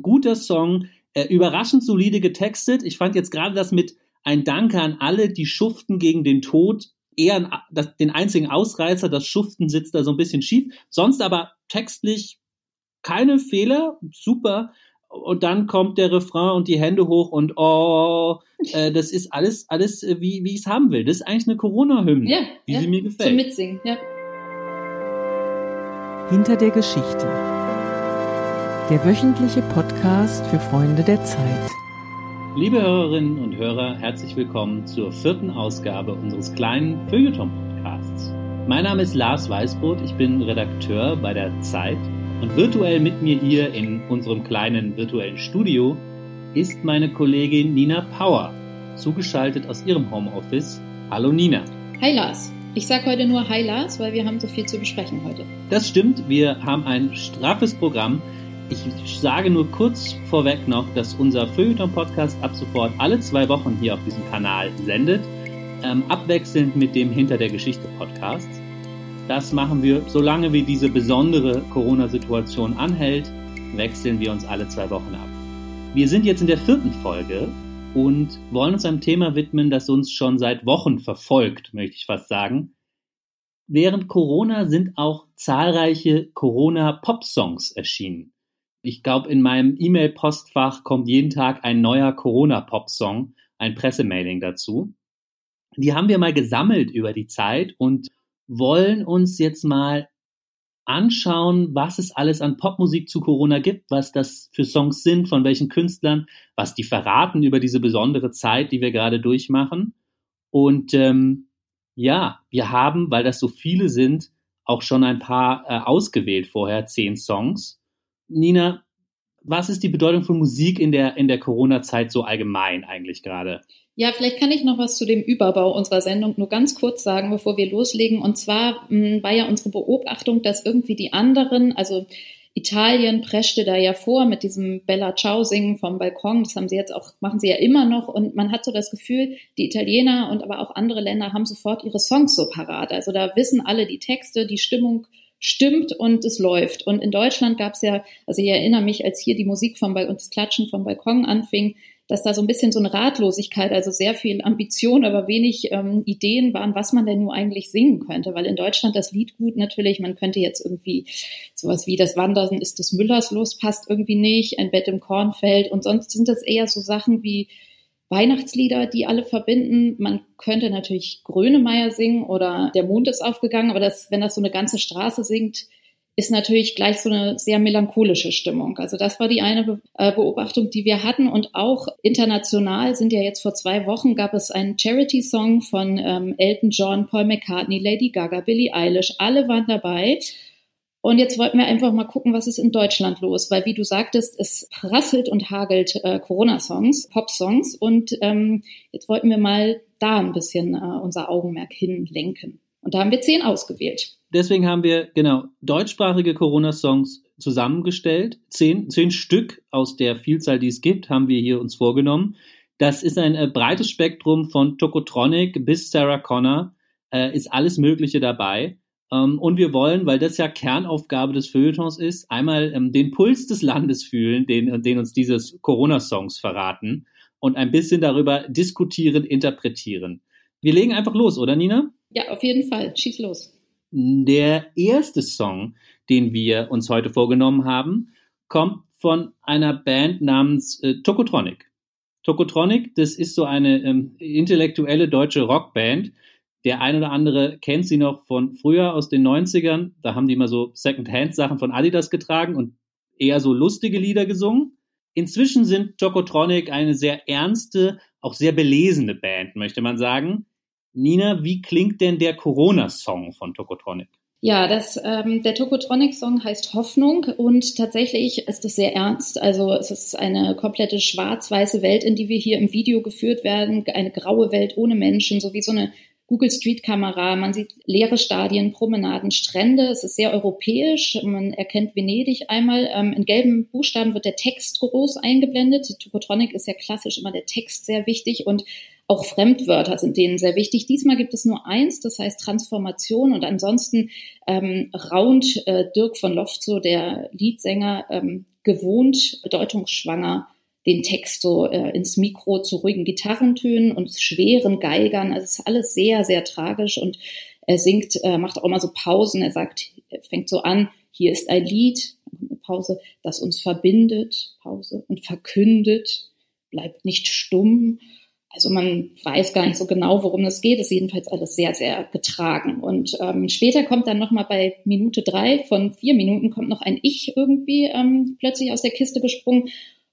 guter Song, äh, überraschend solide getextet. Ich fand jetzt gerade das mit ein Danke an alle, die schuften gegen den Tod, eher ein, das, den einzigen Ausreißer, das Schuften sitzt da so ein bisschen schief. Sonst aber textlich keine Fehler, super. Und dann kommt der Refrain und die Hände hoch und oh, äh, das ist alles, alles äh, wie, wie ich es haben will. Das ist eigentlich eine Corona-Hymne, ja, wie ja, sie mir gefällt. Zum Mitsingen, ja. Hinter der Geschichte. Der wöchentliche Podcast für Freunde der Zeit. Liebe Hörerinnen und Hörer, herzlich willkommen zur vierten Ausgabe unseres kleinen Feuilleton-Podcasts. Mein Name ist Lars Weißbrot, ich bin Redakteur bei der Zeit und virtuell mit mir hier in unserem kleinen virtuellen Studio ist meine Kollegin Nina Power, zugeschaltet aus ihrem Homeoffice. Hallo Nina. Hi Lars. Ich sage heute nur Hi Lars, weil wir haben so viel zu besprechen heute. Das stimmt, wir haben ein straffes Programm. Ich sage nur kurz vorweg noch, dass unser Feuilleton-Podcast ab sofort alle zwei Wochen hier auf diesem Kanal sendet, ähm, abwechselnd mit dem Hinter der Geschichte Podcast. Das machen wir, solange wie diese besondere Corona-Situation anhält, wechseln wir uns alle zwei Wochen ab. Wir sind jetzt in der vierten Folge und wollen uns einem Thema widmen, das uns schon seit Wochen verfolgt, möchte ich fast sagen. Während Corona sind auch zahlreiche Corona-Pop-Songs erschienen. Ich glaube, in meinem E-Mail-Postfach kommt jeden Tag ein neuer Corona-Pop-Song, ein Pressemailing dazu. Die haben wir mal gesammelt über die Zeit und wollen uns jetzt mal anschauen, was es alles an Popmusik zu Corona gibt, was das für Songs sind, von welchen Künstlern, was die verraten über diese besondere Zeit, die wir gerade durchmachen. Und ähm, ja, wir haben, weil das so viele sind, auch schon ein paar äh, ausgewählt vorher, zehn Songs. Nina, was ist die Bedeutung von Musik in der, in der Corona-Zeit so allgemein eigentlich gerade? Ja, vielleicht kann ich noch was zu dem Überbau unserer Sendung nur ganz kurz sagen, bevor wir loslegen. Und zwar mh, hm, war ja unsere Beobachtung, dass irgendwie die anderen, also Italien preschte da ja vor mit diesem Bella Ciao singen vom Balkon. Das haben sie jetzt auch, machen sie ja immer noch. Und man hat so das Gefühl, die Italiener und aber auch andere Länder haben sofort ihre Songs so parat. Also da wissen alle die Texte, die Stimmung stimmt und es läuft. Und in Deutschland gab es ja, also ich erinnere mich, als hier die Musik vom und das Klatschen vom Balkon anfing, dass da so ein bisschen so eine Ratlosigkeit, also sehr viel Ambition, aber wenig ähm, Ideen waren, was man denn nur eigentlich singen könnte. Weil in Deutschland das Lied gut natürlich, man könnte jetzt irgendwie sowas wie das Wandern ist des Müllers los, passt irgendwie nicht, ein Bett im Kornfeld und sonst sind das eher so Sachen wie Weihnachtslieder, die alle verbinden. Man könnte natürlich Grönemeyer singen oder Der Mond ist aufgegangen, aber das, wenn das so eine ganze Straße singt, ist natürlich gleich so eine sehr melancholische Stimmung. Also das war die eine äh, Beobachtung, die wir hatten. Und auch international sind ja jetzt vor zwei Wochen gab es einen Charity-Song von ähm, Elton John, Paul McCartney, Lady Gaga, Billie Eilish. Alle waren dabei. Und jetzt wollten wir einfach mal gucken, was ist in Deutschland los, weil wie du sagtest, es prasselt und hagelt äh, Corona-Songs, Pop-Songs und ähm, jetzt wollten wir mal da ein bisschen äh, unser Augenmerk hinlenken. Und da haben wir zehn ausgewählt. Deswegen haben wir genau deutschsprachige Corona-Songs zusammengestellt. Zehn, zehn Stück aus der Vielzahl, die es gibt, haben wir hier uns vorgenommen. Das ist ein äh, breites Spektrum von Tokotronic bis Sarah Connor, äh, ist alles Mögliche dabei. Ähm, und wir wollen, weil das ja Kernaufgabe des Feuilletons ist, einmal ähm, den Puls des Landes fühlen, den, den uns diese Corona-Songs verraten und ein bisschen darüber diskutieren, interpretieren. Wir legen einfach los, oder Nina? Ja, auf jeden Fall. Schieß los. Der erste Song, den wir uns heute vorgenommen haben, kommt von einer Band namens äh, Tokotronic. Tokotronic, das ist so eine ähm, intellektuelle deutsche Rockband, der ein oder andere kennt sie noch von früher aus den 90ern. Da haben die immer so Second-Hand-Sachen von Adidas getragen und eher so lustige Lieder gesungen. Inzwischen sind Tokotronic eine sehr ernste, auch sehr belesene Band, möchte man sagen. Nina, wie klingt denn der Corona-Song von Tokotronic? Ja, das, ähm, der Tokotronic-Song heißt Hoffnung und tatsächlich ist es sehr ernst. Also es ist eine komplette schwarz-weiße Welt, in die wir hier im Video geführt werden, eine graue Welt ohne Menschen, so wie so eine Google Street Kamera, man sieht leere Stadien, Promenaden, Strände. Es ist sehr europäisch. Man erkennt Venedig einmal. Ähm, in gelben Buchstaben wird der Text groß eingeblendet. Tokotronic ist ja klassisch immer der Text sehr wichtig und auch Fremdwörter sind denen sehr wichtig. Diesmal gibt es nur eins, das heißt Transformation. Und ansonsten ähm, raunt äh, Dirk von Lofzo, der Liedsänger, ähm, gewohnt bedeutungsschwanger den Text so äh, ins Mikro zu ruhigen Gitarrentönen und schweren Geigern. Also es ist alles sehr, sehr tragisch und er singt, äh, macht auch immer so Pausen. Er sagt, er fängt so an, hier ist ein Lied, Pause, das uns verbindet, Pause, und verkündet, bleibt nicht stumm. Also man weiß gar nicht so genau, worum es geht. Es ist jedenfalls alles sehr, sehr getragen. Und ähm, später kommt dann nochmal bei Minute drei von vier Minuten kommt noch ein Ich irgendwie ähm, plötzlich aus der Kiste gesprungen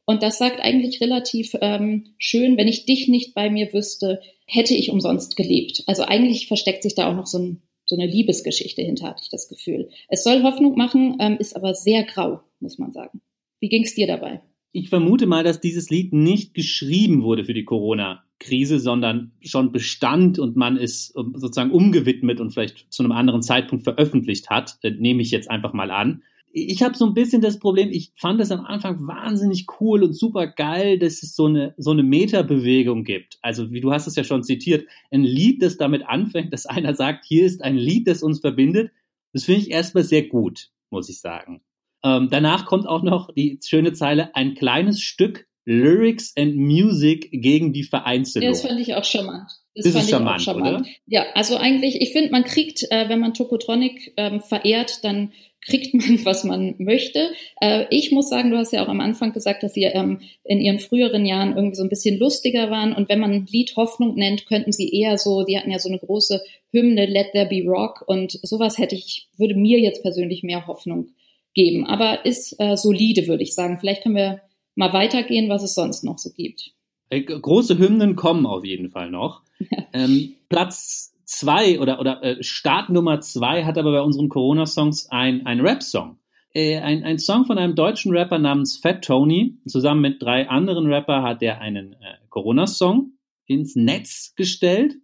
und das sagt eigentlich relativ ähm, schön, wenn ich dich nicht bei mir wüsste, hätte ich umsonst gelebt. Also eigentlich versteckt sich da auch noch so, ein, so eine Liebesgeschichte hinter, hatte ich das Gefühl. Es soll Hoffnung machen, ähm, ist aber sehr grau, muss man sagen. Wie ging es dir dabei? Ich vermute mal, dass dieses Lied nicht geschrieben wurde für die Corona-Krise, sondern schon bestand und man es ähm, sozusagen umgewidmet und vielleicht zu einem anderen Zeitpunkt veröffentlicht hat, äh, nehme ich jetzt einfach mal an ich habe so ein bisschen das Problem, ich fand es am Anfang wahnsinnig cool und super geil, dass es so eine, so eine Metabewegung gibt. Also, wie du hast es ja schon zitiert, ein Lied, das damit anfängt, dass einer sagt, hier ist ein Lied, das uns verbindet. Das finde ich erstmal sehr gut, muss ich sagen. Ähm, danach kommt auch noch die schöne Zeile, ein kleines Stück Lyrics and Music gegen die Vereinzelung. Das fand ich auch charmant. Das, ist charmant, charmant, oder? Ja, also eigentlich, ich finde, man kriegt, äh, wenn man Tokotronic ähm, verehrt, dann kriegt man, was man möchte. Äh, ich muss sagen, du hast ja auch am Anfang gesagt, dass sie ähm, in ihren früheren Jahren irgendwie so ein bisschen lustiger waren. Und wenn man ein Lied Hoffnung nennt, könnten sie eher so, die hatten ja so eine große Hymne, Let There Be Rock. Und sowas hätte ich, würde mir jetzt persönlich mehr Hoffnung geben. Aber ist äh, solide, würde ich sagen. Vielleicht können wir mal weitergehen, was es sonst noch so gibt. Äh, große Hymnen kommen auf jeden Fall noch. Ja. Ähm, Platz zwei oder, oder äh, Start Nummer zwei hat aber bei unseren Corona-Songs ein, ein Rap-Song. Äh, ein, ein Song von einem deutschen Rapper namens Fat Tony. Zusammen mit drei anderen Rapper hat er einen äh, Corona-Song ins Netz gestellt.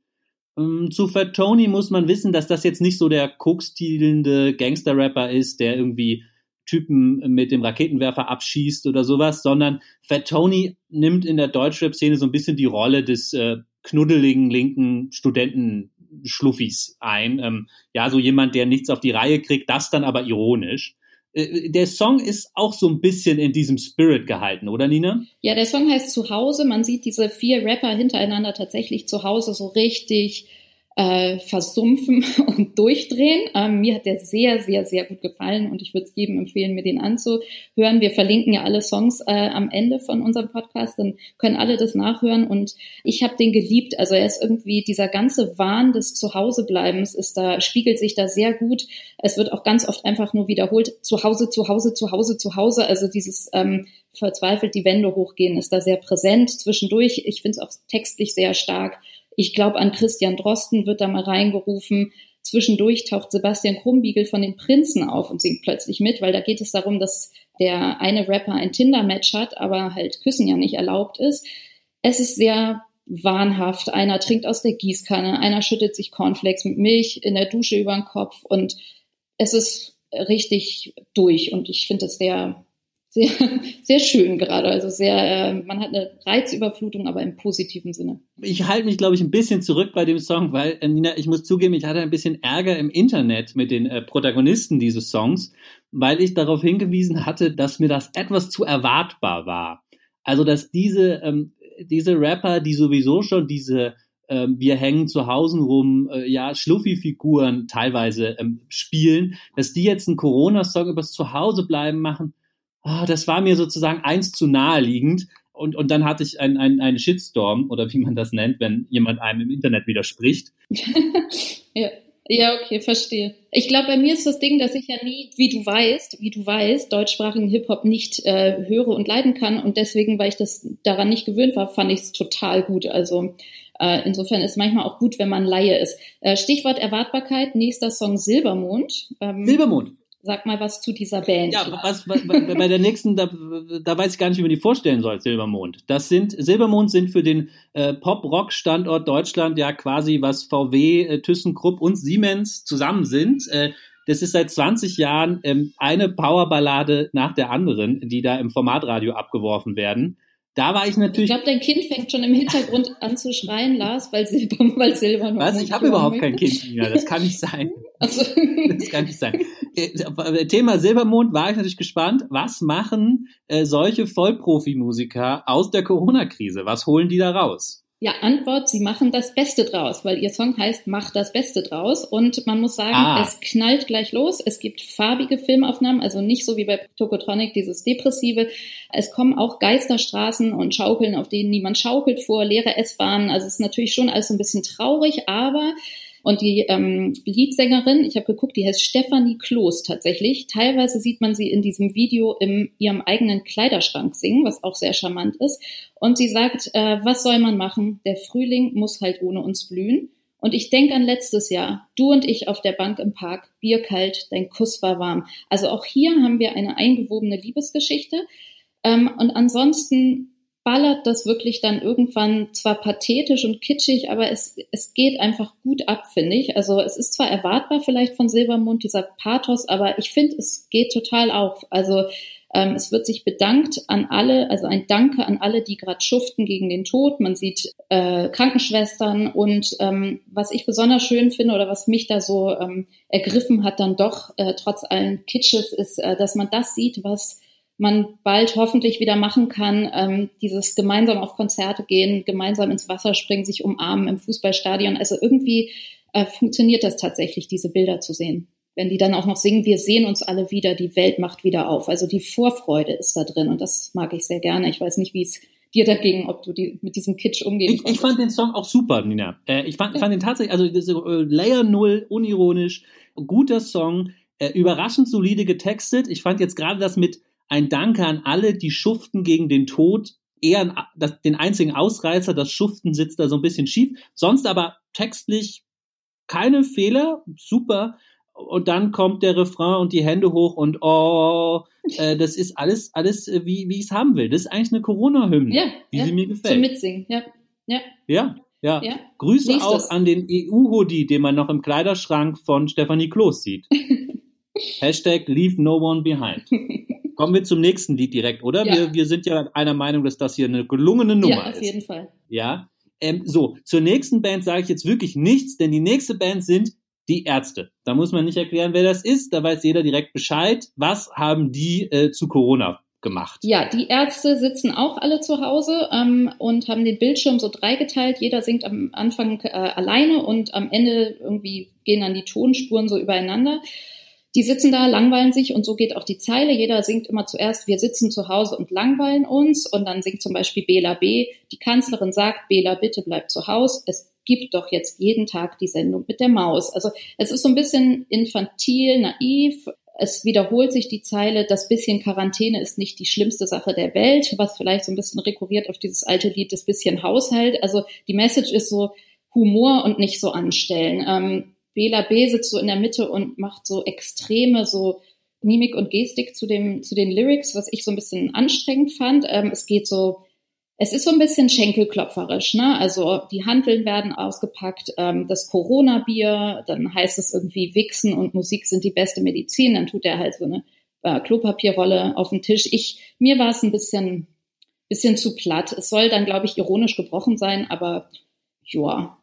Ähm, zu Fat Tony muss man wissen, dass das jetzt nicht so der kokstiedelnde Gangster-Rapper ist, der irgendwie Typen mit dem Raketenwerfer abschießt oder sowas, sondern Fat Tony nimmt in der Deutschrap-Szene so ein bisschen die Rolle des äh, knuddeligen linken Studenten Schluffis ein. Ähm, ja, so jemand, der nichts auf die Reihe kriegt, das dann aber ironisch. Äh, der Song ist auch so ein bisschen in diesem Spirit gehalten, oder Nina? Ja, der Song heißt Zuhause. Man sieht diese vier Rapper hintereinander tatsächlich zu Hause so richtig äh, versumpfen und durchdrehen. Ähm, mir hat der sehr, sehr, sehr gut gefallen und ich würde es jedem empfehlen, mir den anzuhören. Wir verlinken ja alle Songs äh, am Ende von unserem Podcast, dann können alle das nachhören und ich habe den geliebt. Also er ist irgendwie, dieser ganze Wahn des Zuhausebleibens ist da, spiegelt sich da sehr gut. Es wird auch ganz oft einfach nur wiederholt, zu Hause, zu Hause, zu Hause, zu Hause. Also dieses ähm, verzweifelt die Wände hochgehen ist da sehr präsent zwischendurch. Ich finde es auch textlich sehr stark. Ich glaube, an Christian Drosten wird da mal reingerufen. Zwischendurch taucht Sebastian Krumbiegel von den Prinzen auf und singt plötzlich mit, weil da geht es darum, dass der eine Rapper ein Tinder-Match hat, aber halt Küssen ja nicht erlaubt ist. Es ist sehr wahnhaft. Einer trinkt aus der Gießkanne, einer schüttet sich Cornflakes mit Milch in der Dusche über den Kopf und es ist richtig durch und ich finde es sehr sehr, sehr schön gerade. Also sehr, äh, man hat eine Reizüberflutung, aber im positiven Sinne. Ich halte mich, glaube ich, ein bisschen zurück bei dem Song, weil, äh, Nina, ich muss zugeben, ich hatte ein bisschen Ärger im Internet mit den äh, Protagonisten dieses Songs, weil ich darauf hingewiesen hatte, dass mir das etwas zu erwartbar war. Also, dass diese, ähm, diese Rapper, die sowieso schon diese ähm, wir hängen zu Hause rum, ja, Schluffi-Figuren teilweise ähm, spielen, dass die jetzt einen Corona-Song übers Zuhausebleiben machen, oh, das war mir sozusagen eins zu naheliegend. Und, und dann hatte ich einen, einen, einen Shitstorm oder wie man das nennt, wenn jemand einem im Internet widerspricht. ja. Ja, okay, verstehe. Ich glaube, bei mir ist das Ding, dass ich ja nie, wie du weißt, wie du weißt, deutschsprachigen Hip-Hop nicht äh, höre und leiden kann. Und deswegen, weil ich das daran nicht gewöhnt war, fand ich es total gut. Also äh, insofern ist manchmal auch gut, wenn man Laie ist. Äh, Stichwort Erwartbarkeit, nächster Song Silbermond. Ähm, Silbermond. Sag mal was zu dieser Band. Ja, was, was, bei der nächsten, da, da weiß ich gar nicht, wie man die vorstellen soll, Silbermond. Das sind, Silbermond sind für den äh, Pop-Rock-Standort Deutschland ja quasi, was VW, äh, ThyssenKrupp und Siemens zusammen sind. Äh, das ist seit 20 Jahren ähm, eine Powerballade nach der anderen, die da im Formatradio abgeworfen werden. Da war ich natürlich. Ich glaube, dein Kind fängt schon im Hintergrund an zu schreien, Lars, weil Silber, weil Silber Was? Ich habe überhaupt kein Kind mehr. Das kann nicht sein. Also. Das kann nicht sein. Äh, Thema Silbermond war ich natürlich gespannt. Was machen äh, solche Vollprofimusiker aus der Corona-Krise? Was holen die da raus? Ja, Antwort, sie machen das Beste draus, weil ihr Song heißt Mach das Beste draus. Und man muss sagen, ah. es knallt gleich los. Es gibt farbige Filmaufnahmen, also nicht so wie bei Tokotronic, dieses Depressive. Es kommen auch Geisterstraßen und Schaukeln, auf denen niemand schaukelt vor, leere S-Bahnen. Also es ist natürlich schon alles so ein bisschen traurig, aber und die ähm, Liedsängerin, ich habe geguckt, die heißt Stefanie Kloß tatsächlich. Teilweise sieht man sie in diesem Video in ihrem eigenen Kleiderschrank singen, was auch sehr charmant ist. Und sie sagt, äh, was soll man machen? Der Frühling muss halt ohne uns blühen. Und ich denke an letztes Jahr, du und ich auf der Bank im Park, Bier kalt, dein Kuss war warm. Also auch hier haben wir eine eingewobene Liebesgeschichte. Ähm, und ansonsten ballert das wirklich dann irgendwann zwar pathetisch und kitschig, aber es, es geht einfach gut ab, finde ich. Also es ist zwar erwartbar vielleicht von Silbermond, dieser Pathos, aber ich finde, es geht total auf. Also ähm, es wird sich bedankt an alle, also ein Danke an alle, die gerade schuften gegen den Tod. Man sieht äh, Krankenschwestern und ähm, was ich besonders schön finde oder was mich da so ähm, ergriffen hat, dann doch äh, trotz allen Kitsches, ist, äh, dass man das sieht, was man bald hoffentlich wieder machen kann, ähm, dieses gemeinsam auf Konzerte gehen, gemeinsam ins Wasser springen, sich umarmen im Fußballstadion. Also irgendwie äh, funktioniert das tatsächlich, diese Bilder zu sehen. Wenn die dann auch noch singen, wir sehen uns alle wieder, die Welt macht wieder auf. Also die Vorfreude ist da drin und das mag ich sehr gerne. Ich weiß nicht, wie es dir dagegen, ob du die, mit diesem Kitsch umgehen ich, ich fand den Song auch super, Nina. Äh, ich fand, ja. fand den tatsächlich, also äh, Layer Null, unironisch, guter Song, äh, überraschend solide getextet. Ich fand jetzt gerade das mit ein Danke an alle, die schuften gegen den Tod. Eher das, den einzigen Ausreißer, das Schuften sitzt da so ein bisschen schief. Sonst aber textlich keine Fehler, super. Und dann kommt der Refrain und die Hände hoch und oh, äh, das ist alles, alles äh, wie, wie ich es haben will. Das ist eigentlich eine Corona-Hymne, ja, wie ja, sie mir gefällt. Zum Mitsingen, ja. Ja. Ja, ja. ja. Grüße Lies auch das. an den EU-Hoodie, den man noch im Kleiderschrank von Stefanie Kloß sieht. Hashtag Leave No One Behind. Kommen wir zum nächsten Lied direkt, oder? Ja. Wir, wir sind ja einer Meinung, dass das hier eine gelungene Nummer ist. Ja, auf jeden Fall. Ja. Ähm, so, zur nächsten Band sage ich jetzt wirklich nichts, denn die nächste Band sind die Ärzte. Da muss man nicht erklären, wer das ist. Da weiß jeder direkt Bescheid. Was haben die äh, zu Corona gemacht? Ja, die Ärzte sitzen auch alle zu Hause ähm, und haben den Bildschirm so dreigeteilt. Jeder singt am Anfang äh, alleine und am Ende irgendwie gehen dann die Tonspuren so übereinander. Die sitzen da, langweilen sich und so geht auch die Zeile. Jeder singt immer zuerst, wir sitzen zu Hause und langweilen uns und dann singt zum Beispiel Bela B. Die Kanzlerin sagt, Bela, bitte bleib zu Hause. Es gibt doch jetzt jeden Tag die Sendung mit der Maus. Also es ist so ein bisschen infantil, naiv. Es wiederholt sich die Zeile, das bisschen Quarantäne ist nicht die schlimmste Sache der Welt, was vielleicht so ein bisschen rekurriert auf dieses alte Lied, das bisschen Haushalt. Also die Message ist so Humor und nicht so anstellen. Ähm, Bela B sitzt so in der Mitte und macht so extreme so Mimik und Gestik zu dem zu den Lyrics, was ich so ein bisschen anstrengend fand. Ähm, es geht so, es ist so ein bisschen schenkelklopferisch, ne? Also die Handeln werden ausgepackt, ähm, das Corona-Bier, dann heißt es irgendwie Wichsen und Musik sind die beste Medizin, dann tut er halt so eine äh, Klopapierrolle auf den Tisch. Ich mir war es ein bisschen bisschen zu platt. Es soll dann, glaube ich, ironisch gebrochen sein, aber ja,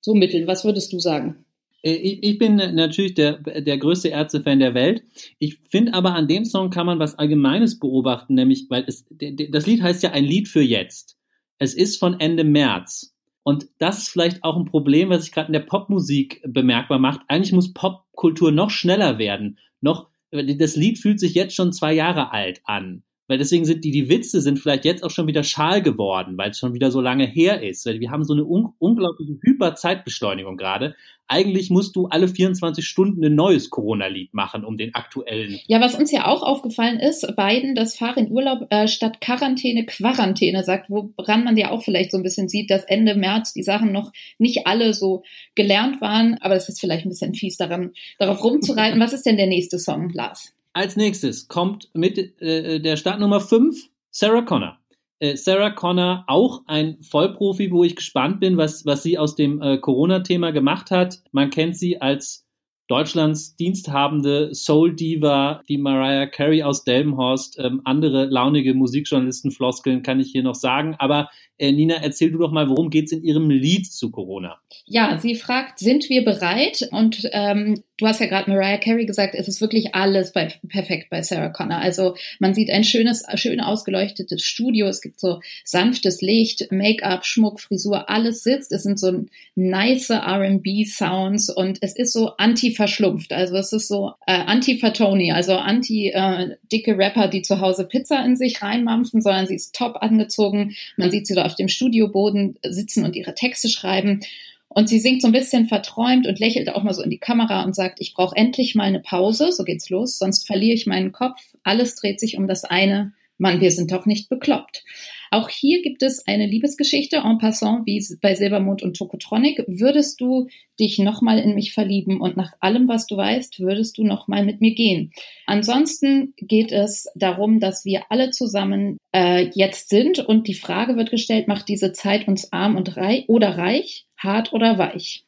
so mittel. Was würdest du sagen? Äh, ich, ich bin natürlich der, der größte Ärzte-Fan der Welt. Ich finde aber an dem Song kann man was Allgemeines beobachten, nämlich, weil es, das Lied heißt ja ein Lied für jetzt. Es ist von Ende März. Und das ist vielleicht auch ein Problem, was sich gerade in der Popmusik bemerkbar macht. Eigentlich muss Popkultur noch schneller werden. Noch, das Lied fühlt sich jetzt schon zwei Jahre alt an weil deswegen sind die, die Witze sind vielleicht jetzt auch schon wieder schal geworden, weil es schon wieder so lange her ist. Weil wir haben so eine un unglaubliche Hyperzeitbeschleunigung gerade. Eigentlich musst du alle 24 Stunden ein neues Corona-Lied machen, um den aktuellen. Ja, was uns ja auch aufgefallen ist, beiden, das Fahr in Urlaub äh, statt Quarantäne Quarantäne sagt, woran man ja auch vielleicht so ein bisschen sieht, dass Ende März die Sachen noch nicht alle so gelernt waren. Aber es ist vielleicht ein bisschen fies daran, darauf rumzureiten. was ist denn der nächste Song, Lars? Als nächstes kommt mit äh, der Startnummer 5 Sarah Connor. Äh, Sarah Connor, auch ein Vollprofi, wo ich gespannt bin, was, was sie aus dem äh, Corona-Thema gemacht hat. Man kennt sie als Deutschlands diensthabende Soul-Diva, die Mariah Carey aus Delmenhorst. Ähm, andere launige Musikjournalisten-Floskeln kann ich hier noch sagen. Aber äh, Nina, erzähl du doch mal, worum geht's in Ihrem Lied zu Corona? Ja, sie fragt, sind wir bereit? Und ähm, du hast ja gerade Mariah Carey gesagt, es ist wirklich alles bei, perfekt bei Sarah Connor. Also man sieht ein schönes, schön ausgeleuchtetes Studio. Es gibt so sanftes Licht, Make-up, Schmuck, Frisur, alles sitzt. Es sind so nice R&B-Sounds und es ist so anti-verschlumpft. Also es ist so äh, anti-Fatoni, also anti-dicke äh, Rapper, die zu Hause Pizza in sich reinmampfen, sondern sie ist top angezogen. Man sieht sie da auf dem Studioboden sitzen und ihre Texte schreiben. Und sie singt so ein bisschen verträumt und lächelt auch mal so in die Kamera und sagt, ich brauche endlich mal eine Pause, so geht's los, sonst verliere ich meinen Kopf. Alles dreht sich um das eine, Mann, wir sind doch nicht bekloppt. Auch hier gibt es eine Liebesgeschichte en passant, wie bei Silbermond und Tokotronic. Würdest du dich nochmal in mich verlieben und nach allem, was du weißt, würdest du nochmal mit mir gehen? Ansonsten geht es darum, dass wir alle zusammen äh, jetzt sind und die Frage wird gestellt, macht diese Zeit uns arm und reich oder reich, hart oder weich?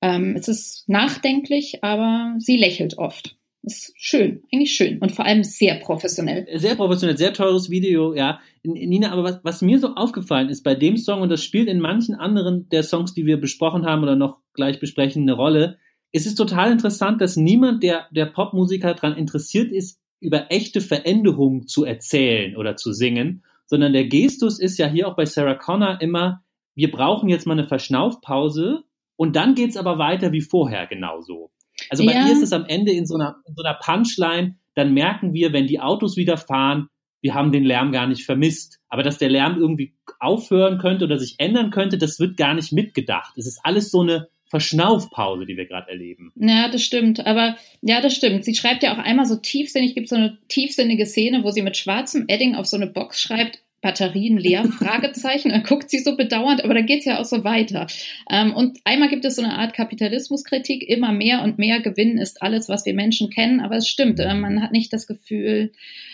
Ähm, es ist nachdenklich, aber sie lächelt oft ist schön, eigentlich schön und vor allem sehr professionell. Sehr professionell, sehr teures Video, ja. Nina, aber was, was mir so aufgefallen ist bei dem Song, und das spielt in manchen anderen der Songs, die wir besprochen haben oder noch gleich besprechen, eine Rolle, es ist total interessant, dass niemand, der, der Popmusiker daran interessiert ist, über echte Veränderungen zu erzählen oder zu singen, sondern der Gestus ist ja hier auch bei Sarah Connor immer, wir brauchen jetzt mal eine Verschnaufpause und dann geht's aber weiter wie vorher genauso. Also bei ja. ihr ist es am Ende in so, einer, in so einer Punchline, dann merken wir, wenn die Autos wieder fahren, wir haben den Lärm gar nicht vermisst. Aber dass der Lärm irgendwie aufhören könnte oder sich ändern könnte, das wird gar nicht mitgedacht. Es ist alles so eine Verschnaufpause, die wir gerade erleben. Ja, das stimmt. Aber ja, das stimmt. Sie schreibt ja auch einmal so tiefsinnig, gibt so eine tiefsinnige Szene, wo sie mit schwarzem Edding auf so eine Box schreibt, Batterien leer? Fragezeichen. Dann guckt sie so bedauernd, aber da geht's ja auch so weiter. Ähm, und einmal gibt es so eine Art Kapitalismuskritik, immer mehr und mehr Gewinn ist alles, was wir Menschen kennen, aber es stimmt, äh, man hat nicht das Gefühl,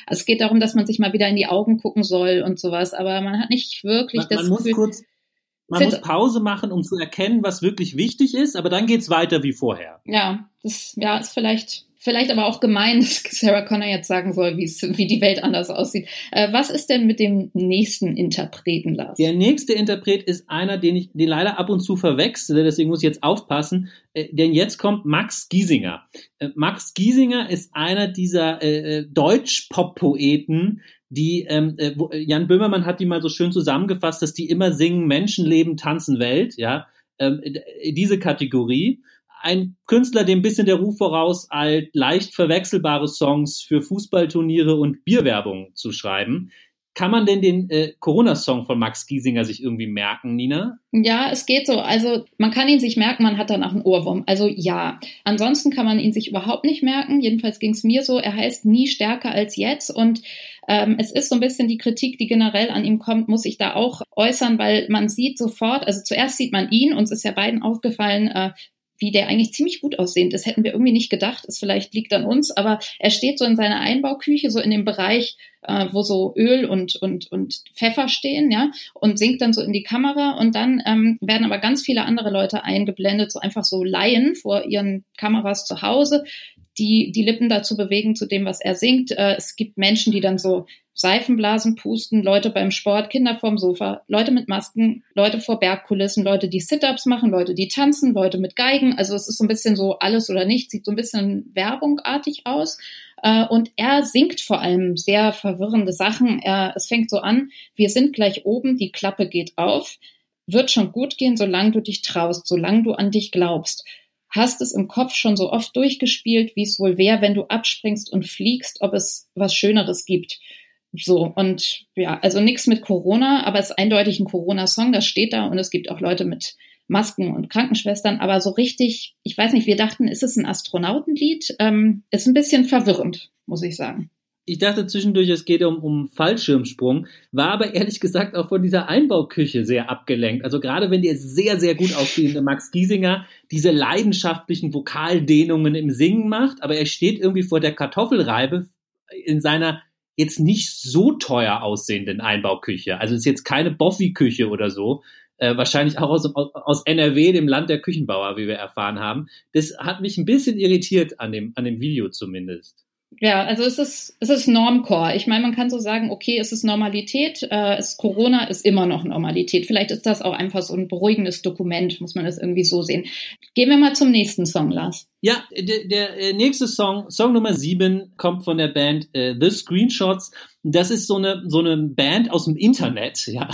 es geht darum, dass man sich mal wieder in die Augen gucken soll und sowas, aber man hat nicht wirklich man, das man Gefühl. Kurz, man muss Pause machen, um zu erkennen, was wirklich wichtig ist, aber dann geht's weiter wie vorher. Ja, das ja, ist vielleicht Vielleicht aber auch gemein, dass Sarah Connor jetzt sagen soll, wie die Welt anders aussieht. Äh, was ist denn mit dem nächsten Interpreten, Lars? Der nächste Interpret ist einer, den ich den leider ab und zu verwechsle, deswegen muss ich jetzt aufpassen. Äh, denn jetzt kommt Max Giesinger. Äh, Max Giesinger ist einer dieser äh, äh Deutsch-Pop-Poeten, die ähm, äh, Jan Böhmermann hat die mal so schön zusammengefasst, dass die immer singen Menschenleben, tanzen Welt, ja, ähm, diese Kategorie ein Künstler, dem ein bisschen der Ruf voraus eilt, leicht verwechselbare Songs für Fußballturniere und Bierwerbung zu schreiben. Kann man denn den äh, Corona-Song von Max Giesinger sich irgendwie merken, Nina? Ja, es geht so. Also man kann ihn sich merken, man hat danach einen Ohrwurm. Also ja. Ansonsten kann man ihn sich überhaupt nicht merken. Jedenfalls ging es mir so. Er heißt nie stärker als jetzt. Und ähm, es ist so ein bisschen die Kritik, die generell an ihm kommt, muss ich da auch äußern, weil man sieht sofort, also zuerst sieht man ihn, uns ist ja beiden aufgefallen, äh, wie der eigentlich ziemlich gut aussehend ist. Hätten wir irgendwie nicht gedacht. Es vielleicht liegt an uns, aber er steht so in seiner Einbauküche, so in dem Bereich, äh, wo so Öl und, und, und Pfeffer stehen, ja, und singt dann so in die Kamera und dann ähm, werden aber ganz viele andere Leute eingeblendet, so einfach so Laien vor ihren Kameras zu Hause, die die Lippen dazu bewegen zu dem, was er singt. Äh, es gibt Menschen, die dann so Seifenblasen pusten, Leute beim Sport, Kinder vorm Sofa, Leute mit Masken, Leute vor Bergkulissen, Leute, die Sit-ups machen, Leute, die tanzen, Leute mit Geigen. Also es ist so ein bisschen so alles oder nichts, sieht so ein bisschen werbungartig aus. Äh, und er singt vor allem sehr verwirrende Sachen. Er, es fängt so an, wir sind gleich oben, die Klappe geht auf. Wird schon gut gehen, solange du dich traust, solange du an dich glaubst hast es im Kopf schon so oft durchgespielt, wie es wohl wäre, wenn du abspringst und fliegst, ob es was Schöneres gibt. So, und ja, also nichts mit Corona, aber es ist eindeutig ein Corona-Song, das steht da und es gibt auch Leute mit Masken und Krankenschwestern, aber so richtig, ich weiß nicht, wir dachten, ist es ein Astronautenlied? Ähm, ist ein bisschen verwirrend, muss ich sagen. Ich dachte zwischendurch, es geht um, um Fallschirmsprung, war aber ehrlich gesagt auch von dieser Einbauküche sehr abgelenkt. Also gerade wenn der sehr, sehr gut aussehende Max Giesinger diese leidenschaftlichen Vokaldehnungen im Singen macht, aber er steht irgendwie vor der Kartoffelreibe in seiner jetzt nicht so teuer aussehenden Einbauküche. Also es ist jetzt keine Boffi-Küche oder so. Äh, wahrscheinlich auch aus, aus NRW, dem Land der Küchenbauer, wie wir erfahren haben. Das hat mich ein bisschen irritiert an dem, an dem Video zumindest. Ja, also es ist, es ist Normcore. Ich meine, man kann so sagen, okay, es ist Normalität, äh, es Corona ist immer noch Normalität. Vielleicht ist das auch einfach so ein beruhigendes Dokument, muss man das irgendwie so sehen. Gehen wir mal zum nächsten Song, Lars. Ja, der, der äh, nächste Song, Song Nummer sieben, kommt von der Band äh, The Screenshots. Das ist so eine so eine Band aus dem Internet. Ja,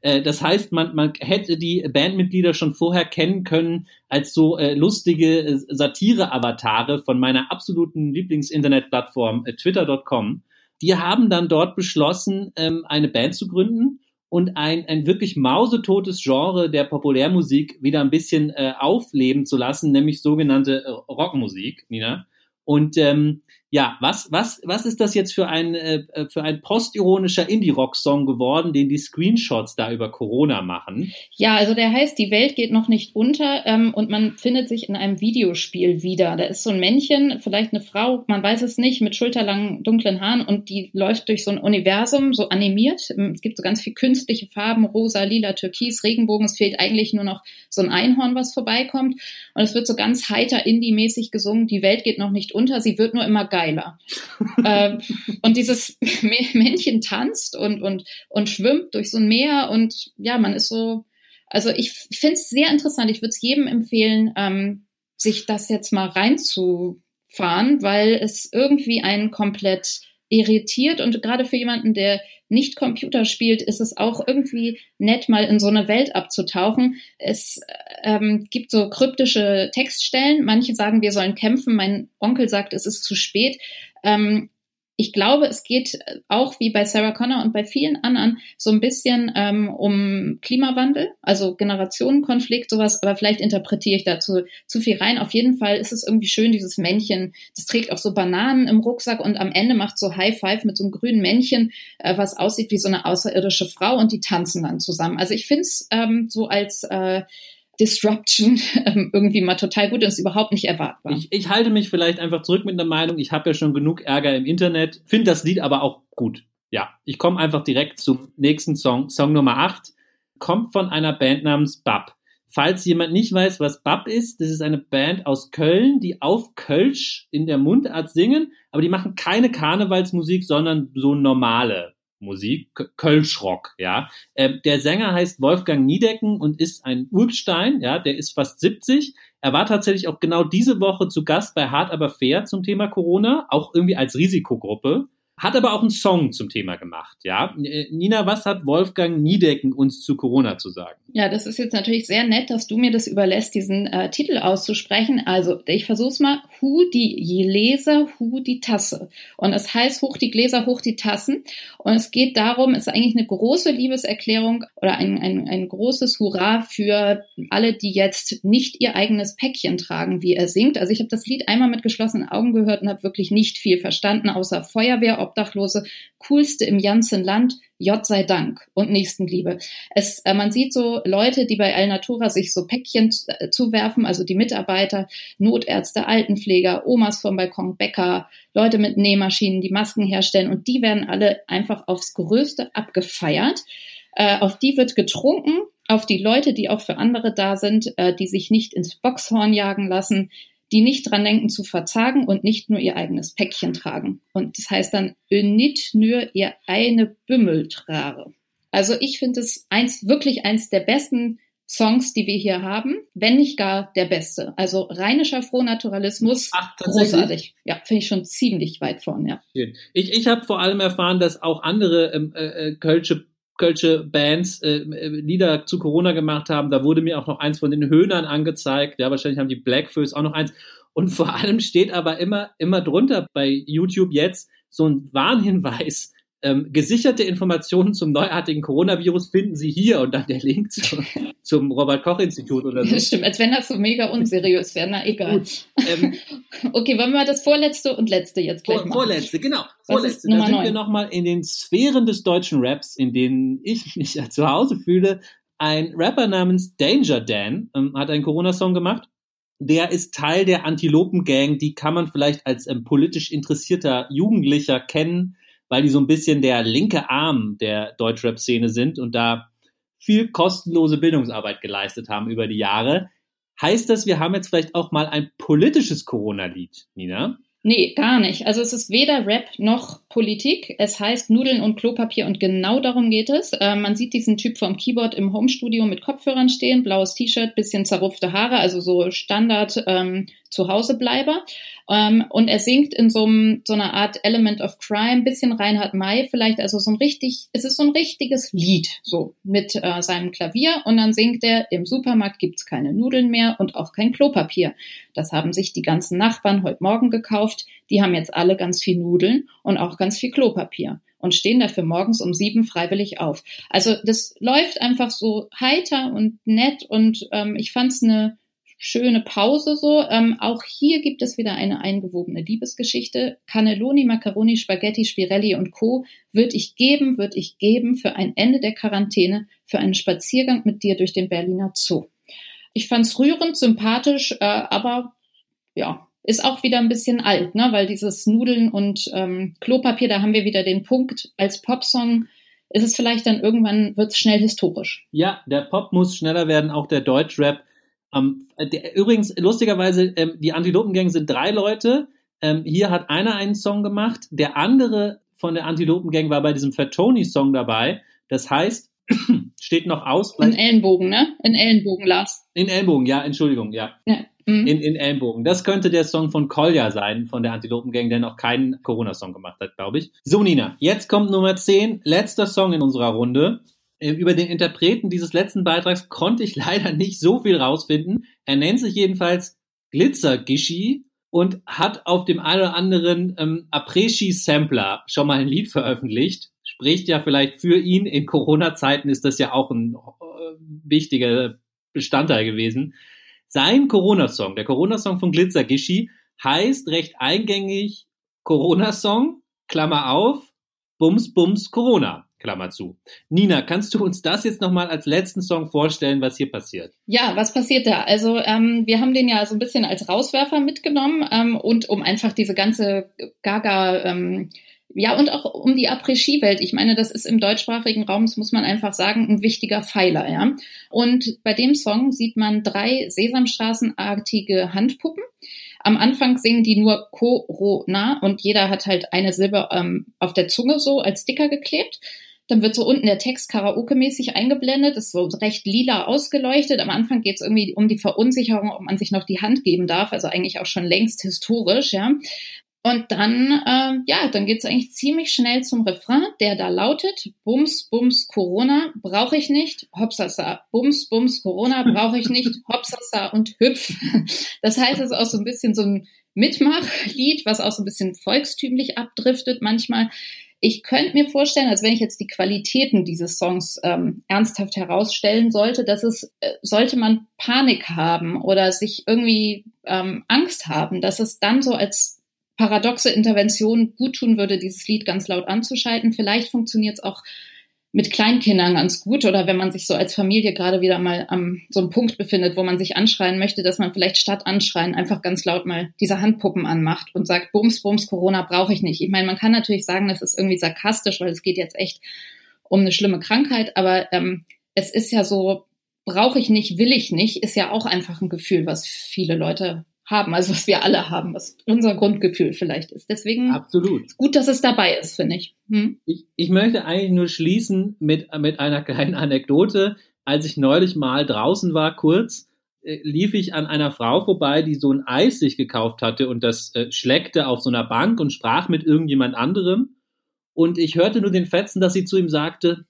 äh, das heißt, man man hätte die Bandmitglieder schon vorher kennen können als so äh, lustige äh, Satire-Avatare von meiner absoluten Lieblings-Internet-Plattform äh, Twitter.com. Die haben dann dort beschlossen, ähm, eine Band zu gründen und ein, ein wirklich mausetotes Genre der Populärmusik wieder ein bisschen äh, aufleben zu lassen, nämlich sogenannte äh, Rockmusik, Nina. Und ähm, ja, was, was, was ist das jetzt für ein, äh, für ein postironischer Indie-Rock-Song geworden, den die Screenshots da über Corona machen? Ja, also der heißt Die Welt geht noch nicht unter ähm, und man findet sich in einem Videospiel wieder. Da ist so ein Männchen, vielleicht eine Frau, man weiß es nicht, mit schulterlangen dunklen Haaren und die läuft durch so ein Universum, so animiert. Ähm, es gibt so ganz viel künstliche Farben, rosa, lila, türkis, Regenbogen. Es fehlt eigentlich nur noch so ein Einhorn, was vorbeikommt. Und es wird so ganz heiter Indie-mäßig gesungen. Die Welt geht noch nicht unter, sie wird nur immer geiler. ähm, und dieses Männchen tanzt und, und, und schwimmt durch so ein Meer und ja, man ist so, also ich finde es sehr interessant. Ich würde es jedem empfehlen, ähm, sich das jetzt mal reinzufahren, weil es irgendwie einen komplett irritiert und gerade für jemanden, der nicht Computer spielt, ist es auch irgendwie nett, mal in so eine Welt abzutauchen. Es ähm, gibt so kryptische Textstellen. Manche sagen, wir sollen kämpfen. Mein Onkel sagt, es ist zu spät. Ähm, ich glaube, es geht auch wie bei Sarah Connor und bei vielen anderen so ein bisschen ähm, um Klimawandel, also Generationenkonflikt, sowas, aber vielleicht interpretiere ich dazu zu viel rein. Auf jeden Fall ist es irgendwie schön, dieses Männchen, das trägt auch so Bananen im Rucksack und am Ende macht so High Five mit so einem grünen Männchen, äh, was aussieht wie so eine außerirdische Frau und die tanzen dann zusammen. Also ich finde es ähm, so als äh, Disruption ähm, irgendwie mal total gut und ist überhaupt nicht erwartbar. Ich, ich halte mich vielleicht einfach zurück mit einer Meinung. Ich habe ja schon genug Ärger im Internet, finde das Lied aber auch gut. Ja, ich komme einfach direkt zum nächsten Song. Song Nummer 8 kommt von einer Band namens Bab. Falls jemand nicht weiß, was Bab ist, das ist eine Band aus Köln, die auf Kölsch in der Mundart singen, aber die machen keine Karnevalsmusik, sondern so normale Musik, Kölschrock, ja. Äh, der Sänger heißt Wolfgang Niedecken und ist ein Urgestein, ja, der ist fast 70. Er war tatsächlich auch genau diese Woche zu Gast bei Hart aber fair zum Thema Corona, auch irgendwie als Risikogruppe hat aber auch einen Song zum Thema gemacht, ja. Äh, Nina, was hat Wolfgang Niedecken uns zu Corona zu sagen? Ja, das ist jetzt natürlich sehr nett, dass du mir das überlässt, diesen äh, Titel auszusprechen. Also, ich versuch's mal. Hu die Gläser, hu die Tasse. Und es heißt hoch die Gläser, hoch die Tassen. Und es geht darum, es ist eigentlich eine große Liebeserklärung oder ein, ein, ein großes Hurra für alle, die jetzt nicht ihr eigenes Päckchen tragen, wie er singt. Also ich habe das Lied einmal mit geschlossenen Augen gehört und habe wirklich nicht viel verstanden, außer Feuerwehr, Obdachlose, coolste im ganzen Land, J sei Dank und Nächstenliebe. Es, äh, man sieht so Leute, die bei Alnatura sich so Päckchen äh, zuwerfen, also die Mitarbeiter, Notärzte, Altenpfleger, Omas vom Balkon, Bäcker, Leute mit Nähmaschinen, die Masken herstellen und die werden alle einfach aufs Größte abgefeiert. Äh, auf die wird getrunken, auf die Leute, die auch für andere da sind, äh, die sich nicht ins Boxhorn jagen lassen, die nicht dran denken zu verzagen und nicht nur ihr eigenes Päckchen tragen. Und das heißt dann, nicht nur ihr eine Bümmel trage. Also ich finde es eins, wirklich eins der besten Songs, die wir hier haben, wenn nicht gar der beste. Also rheinischer Frohnaturalismus, Ach, großartig. Ja, finde ich schon ziemlich weit vorne, ja. Ich, ich habe vor allem erfahren, dass auch andere ähm, äh, äh Kölsche Kölsche Bands äh, äh, Lieder zu Corona gemacht haben. Da wurde mir auch noch eins von den Höhnern angezeigt. Ja, wahrscheinlich haben die Blackfoes auch noch eins. Und vor allem steht aber immer, immer drunter bei YouTube jetzt so ein Warnhinweis ähm, gesicherte Informationen zum neuartigen Coronavirus finden Sie hier und dann der Link zu, zum Robert-Koch-Institut oder so. Stimmt, als wenn das so mega unseriös wäre, na egal. Ähm, okay, wollen wir mal das vorletzte und letzte jetzt gleich machen? Vorletzte, genau. Vorletzte. Da sind 9? wir nochmal in den Sphären des deutschen Raps, in denen ich mich ja zu Hause fühle. Ein Rapper namens Danger Dan ähm, hat einen Corona-Song gemacht der ist Teil der Antilopen-Gang, die kann man vielleicht als ähm, politisch interessierter Jugendlicher kennen weil die so ein bisschen der linke Arm der Deutschrap-Szene sind und da viel kostenlose Bildungsarbeit geleistet haben über die Jahre. Heißt das, wir haben jetzt vielleicht auch mal ein politisches Corona-Lied, Nina? Nee, gar nicht. Also es ist weder Rap noch Politik. Es heißt Nudeln und Klopapier und genau darum geht es. Äh, man sieht diesen Typ vom Keyboard im Homestudio mit Kopfhörern stehen, blaues T-Shirt, bisschen zerrupfte Haare, also so Standard ähm, Zuhausebleiber. Ähm, und er singt in so, einem, so einer Art Element of Crime, bisschen Reinhard May vielleicht, also so ein richtig, es ist so ein richtiges Lied, so mit äh, seinem Klavier. Und dann singt er, im Supermarkt gibt's keine Nudeln mehr und auch kein Klopapier. Das haben sich die ganzen Nachbarn heute Morgen gekauft. Die haben jetzt alle ganz viel Nudeln und auch ganz viel Klopapier und stehen dafür morgens um sieben freiwillig auf. Also das läuft einfach so heiter und nett und ähm, ich fand's eine schöne Pause so. Ähm, auch hier gibt es wieder eine eingewobene Liebesgeschichte. Cannelloni, Macaroni, Spaghetti, Spirelli und Co. wird ich geben, wird ich geben für ein Ende der Quarantäne, für einen Spaziergang mit dir durch den Berliner Zoo. Ich fand's rührend, sympathisch, äh, aber ja, ist auch wieder ein bisschen alt, ne? weil dieses Nudeln und ähm, Klopapier, da haben wir wieder den Punkt als Popsong, ist es vielleicht dann irgendwann, wird es schnell historisch. Ja, der Pop muss schneller werden, auch der Deutschrap. Ähm, der, übrigens, lustigerweise, ähm, die Antilopengang sind drei Leute. Ähm, hier hat einer einen Song gemacht, der andere von der Antilopengang war bei diesem Fat Tony Song dabei. Das heißt, steht noch aus. In Ellenbogen, ne? In Ellenbogen, Lars. In Ellenbogen, ja, Entschuldigung, ja. ja. Mhm. In, in Ellenbogen. Das könnte der Song von Kolja sein, von der Antilopengang, der noch keinen Corona-Song gemacht hat, glaube ich. So, Nina, jetzt kommt Nummer 10, letzter Song in unserer Runde. Äh, über den Interpreten dieses letzten Beitrags konnte ich leider nicht so viel rausfinden. Er nennt sich jedenfalls Glitzer Gishi und hat auf dem einen oder anderen ähm, Après-Ski-Sampler schon mal ein Lied veröffentlicht. Spricht ja vielleicht für ihn. In Corona-Zeiten ist das ja auch ein äh, wichtiger Bestandteil gewesen. Sein Corona-Song, der Corona-Song von Glitzer Gishi, heißt recht eingängig Corona-Song, Klammer auf, Bums Bums Corona. Klammer zu. Nina, kannst du uns das jetzt nochmal als letzten Song vorstellen, was hier passiert? Ja, was passiert da? Also ähm, wir haben den ja so ein bisschen als Rauswerfer mitgenommen ähm, und um einfach diese ganze Gaga ähm, ja, und auch um die Après-Ski-Welt. Ich meine, das ist im deutschsprachigen Raum, das muss man einfach sagen, ein wichtiger Pfeiler, ja. Und bei dem Song sieht man drei Sesamstraßenartige Handpuppen. Am Anfang singen die nur Corona und jeder hat halt eine Silbe ähm, auf der Zunge so als Sticker geklebt. Dann wird so unten der Text Karaoke-mäßig eingeblendet, ist so recht lila ausgeleuchtet. Am Anfang geht es irgendwie um die Verunsicherung, ob man sich noch die Hand geben darf, also eigentlich auch schon längst historisch, ja. Und dann, äh, ja, dann geht's eigentlich ziemlich schnell zum Refrain, der da lautet, Bums, Bums, Corona brauche ich nicht, Hopsasa. Bums, Bums, Corona brauche ich nicht, Hopsasa und Hüpf. Das heißt, es ist auch so ein bisschen so ein Mitmachlied, was auch so ein bisschen volkstümlich abdriftet manchmal. Ich könnte mir vorstellen, als wenn ich jetzt die Qualitäten dieses Songs ähm, ernsthaft herausstellen sollte, dass es, äh, sollte man Panik haben oder sich irgendwie ähm, Angst haben, dass es dann so als paradoxe Intervention gut tun würde, dieses Lied ganz laut anzuschalten. Vielleicht funktioniert es auch mit Kleinkindern ganz gut oder wenn man sich so als Familie gerade wieder mal am so einem Punkt befindet, wo man sich anschreien möchte, dass man vielleicht statt anschreien einfach ganz laut mal diese Handpuppen anmacht und sagt, Bums, Bums, Corona brauche ich nicht. Ich meine, man kann natürlich sagen, das ist irgendwie sarkastisch, weil es geht jetzt echt um eine schlimme Krankheit, aber ähm, es ist ja so, brauche ich nicht, will ich nicht, ist ja auch einfach ein Gefühl, was viele Leute haben, also was wir alle haben, was unser Grundgefühl vielleicht ist. Deswegen Absolut. gut, dass es dabei ist, finde ich. Hm? ich. Ich möchte eigentlich nur schließen mit, mit einer kleinen Anekdote. Als ich neulich mal draußen war, kurz, äh, lief ich an einer Frau vorbei, die so ein Eis sich gekauft hatte und das äh, schleckte auf so einer Bank und sprach mit irgendjemand anderem. Und ich hörte nur den Fetzen, dass sie zu ihm sagte,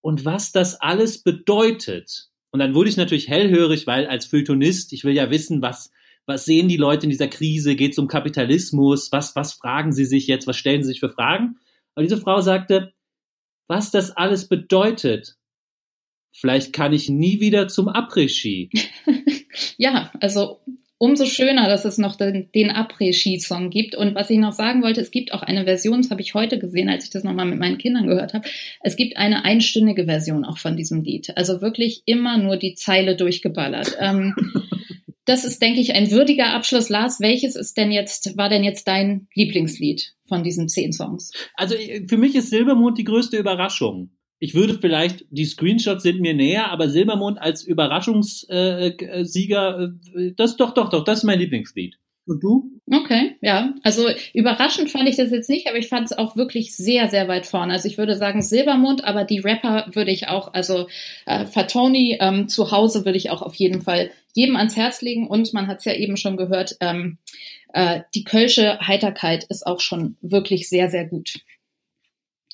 und was das alles bedeutet. Und dann wurde ich natürlich hellhörig, weil als Feuilletonist, ich will ja wissen, was, was sehen die Leute in dieser Krise? Geht es um Kapitalismus? Was, was fragen sie sich jetzt? Was stellen sie sich für Fragen? Und diese Frau sagte, was das alles bedeutet. Vielleicht kann ich nie wieder zum Après-Ski. ja, also umso schöner, dass es noch den, den Après-Ski-Song gibt. Und was ich noch sagen wollte, es gibt auch eine Version, das habe ich heute gesehen, als ich das nochmal mit meinen Kindern gehört habe. Es gibt eine einstündige Version auch von diesem Lied. Also wirklich immer nur die Zeile durchgeballert. ähm, das ist, denke ich, ein würdiger Abschluss. Lars, welches ist denn jetzt, war denn jetzt dein Lieblingslied von diesen zehn Songs? Also für mich ist Silbermond die größte Überraschung. ich würde vielleicht, die Screenshots sind mir näher, aber Silbermond als Überraschungssieger, äh, das doch, doch, doch, das ist mein Lieblingslied. Und du? Okay, ja. Also überraschend fand ich das jetzt nicht, aber ich fand es auch wirklich sehr, sehr weit vorne. Also ich würde sagen Silbermond, aber die Rapper würde ich auch, also äh, Fatoni ähm, zu Hause würde ich auch auf jeden Fall jedem ans Herz legen. Und man hat es ja eben schon gehört, ähm, äh, die Kölsche Heiterkeit ist auch schon wirklich sehr, sehr gut.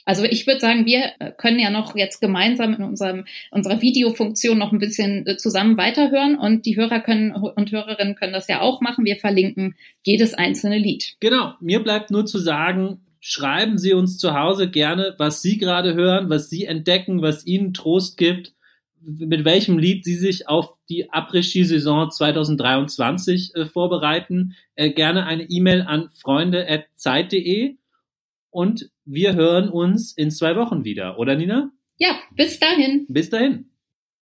Also ich würde sagen, wir können ja noch jetzt gemeinsam in unserem, unserer Videofunktion noch ein bisschen äh, zusammen weiterhören und die Hörer können und Hörerinnen können das ja auch machen. Wir verlinken jedes einzelne Lied. Genau. Mir bleibt nur zu sagen, schreiben Sie uns zu Hause gerne, was Sie gerade hören, was Sie entdecken, was Ihnen Trost gibt, mit welchem Lied Sie sich auf die Après-Ski-Saison 2023 äh, vorbereiten. Äh, gerne eine E-Mail an freunde.zeit.de und wir hören uns in zwei Wochen wieder, oder Nina? Ja, bis dahin. Bis dahin.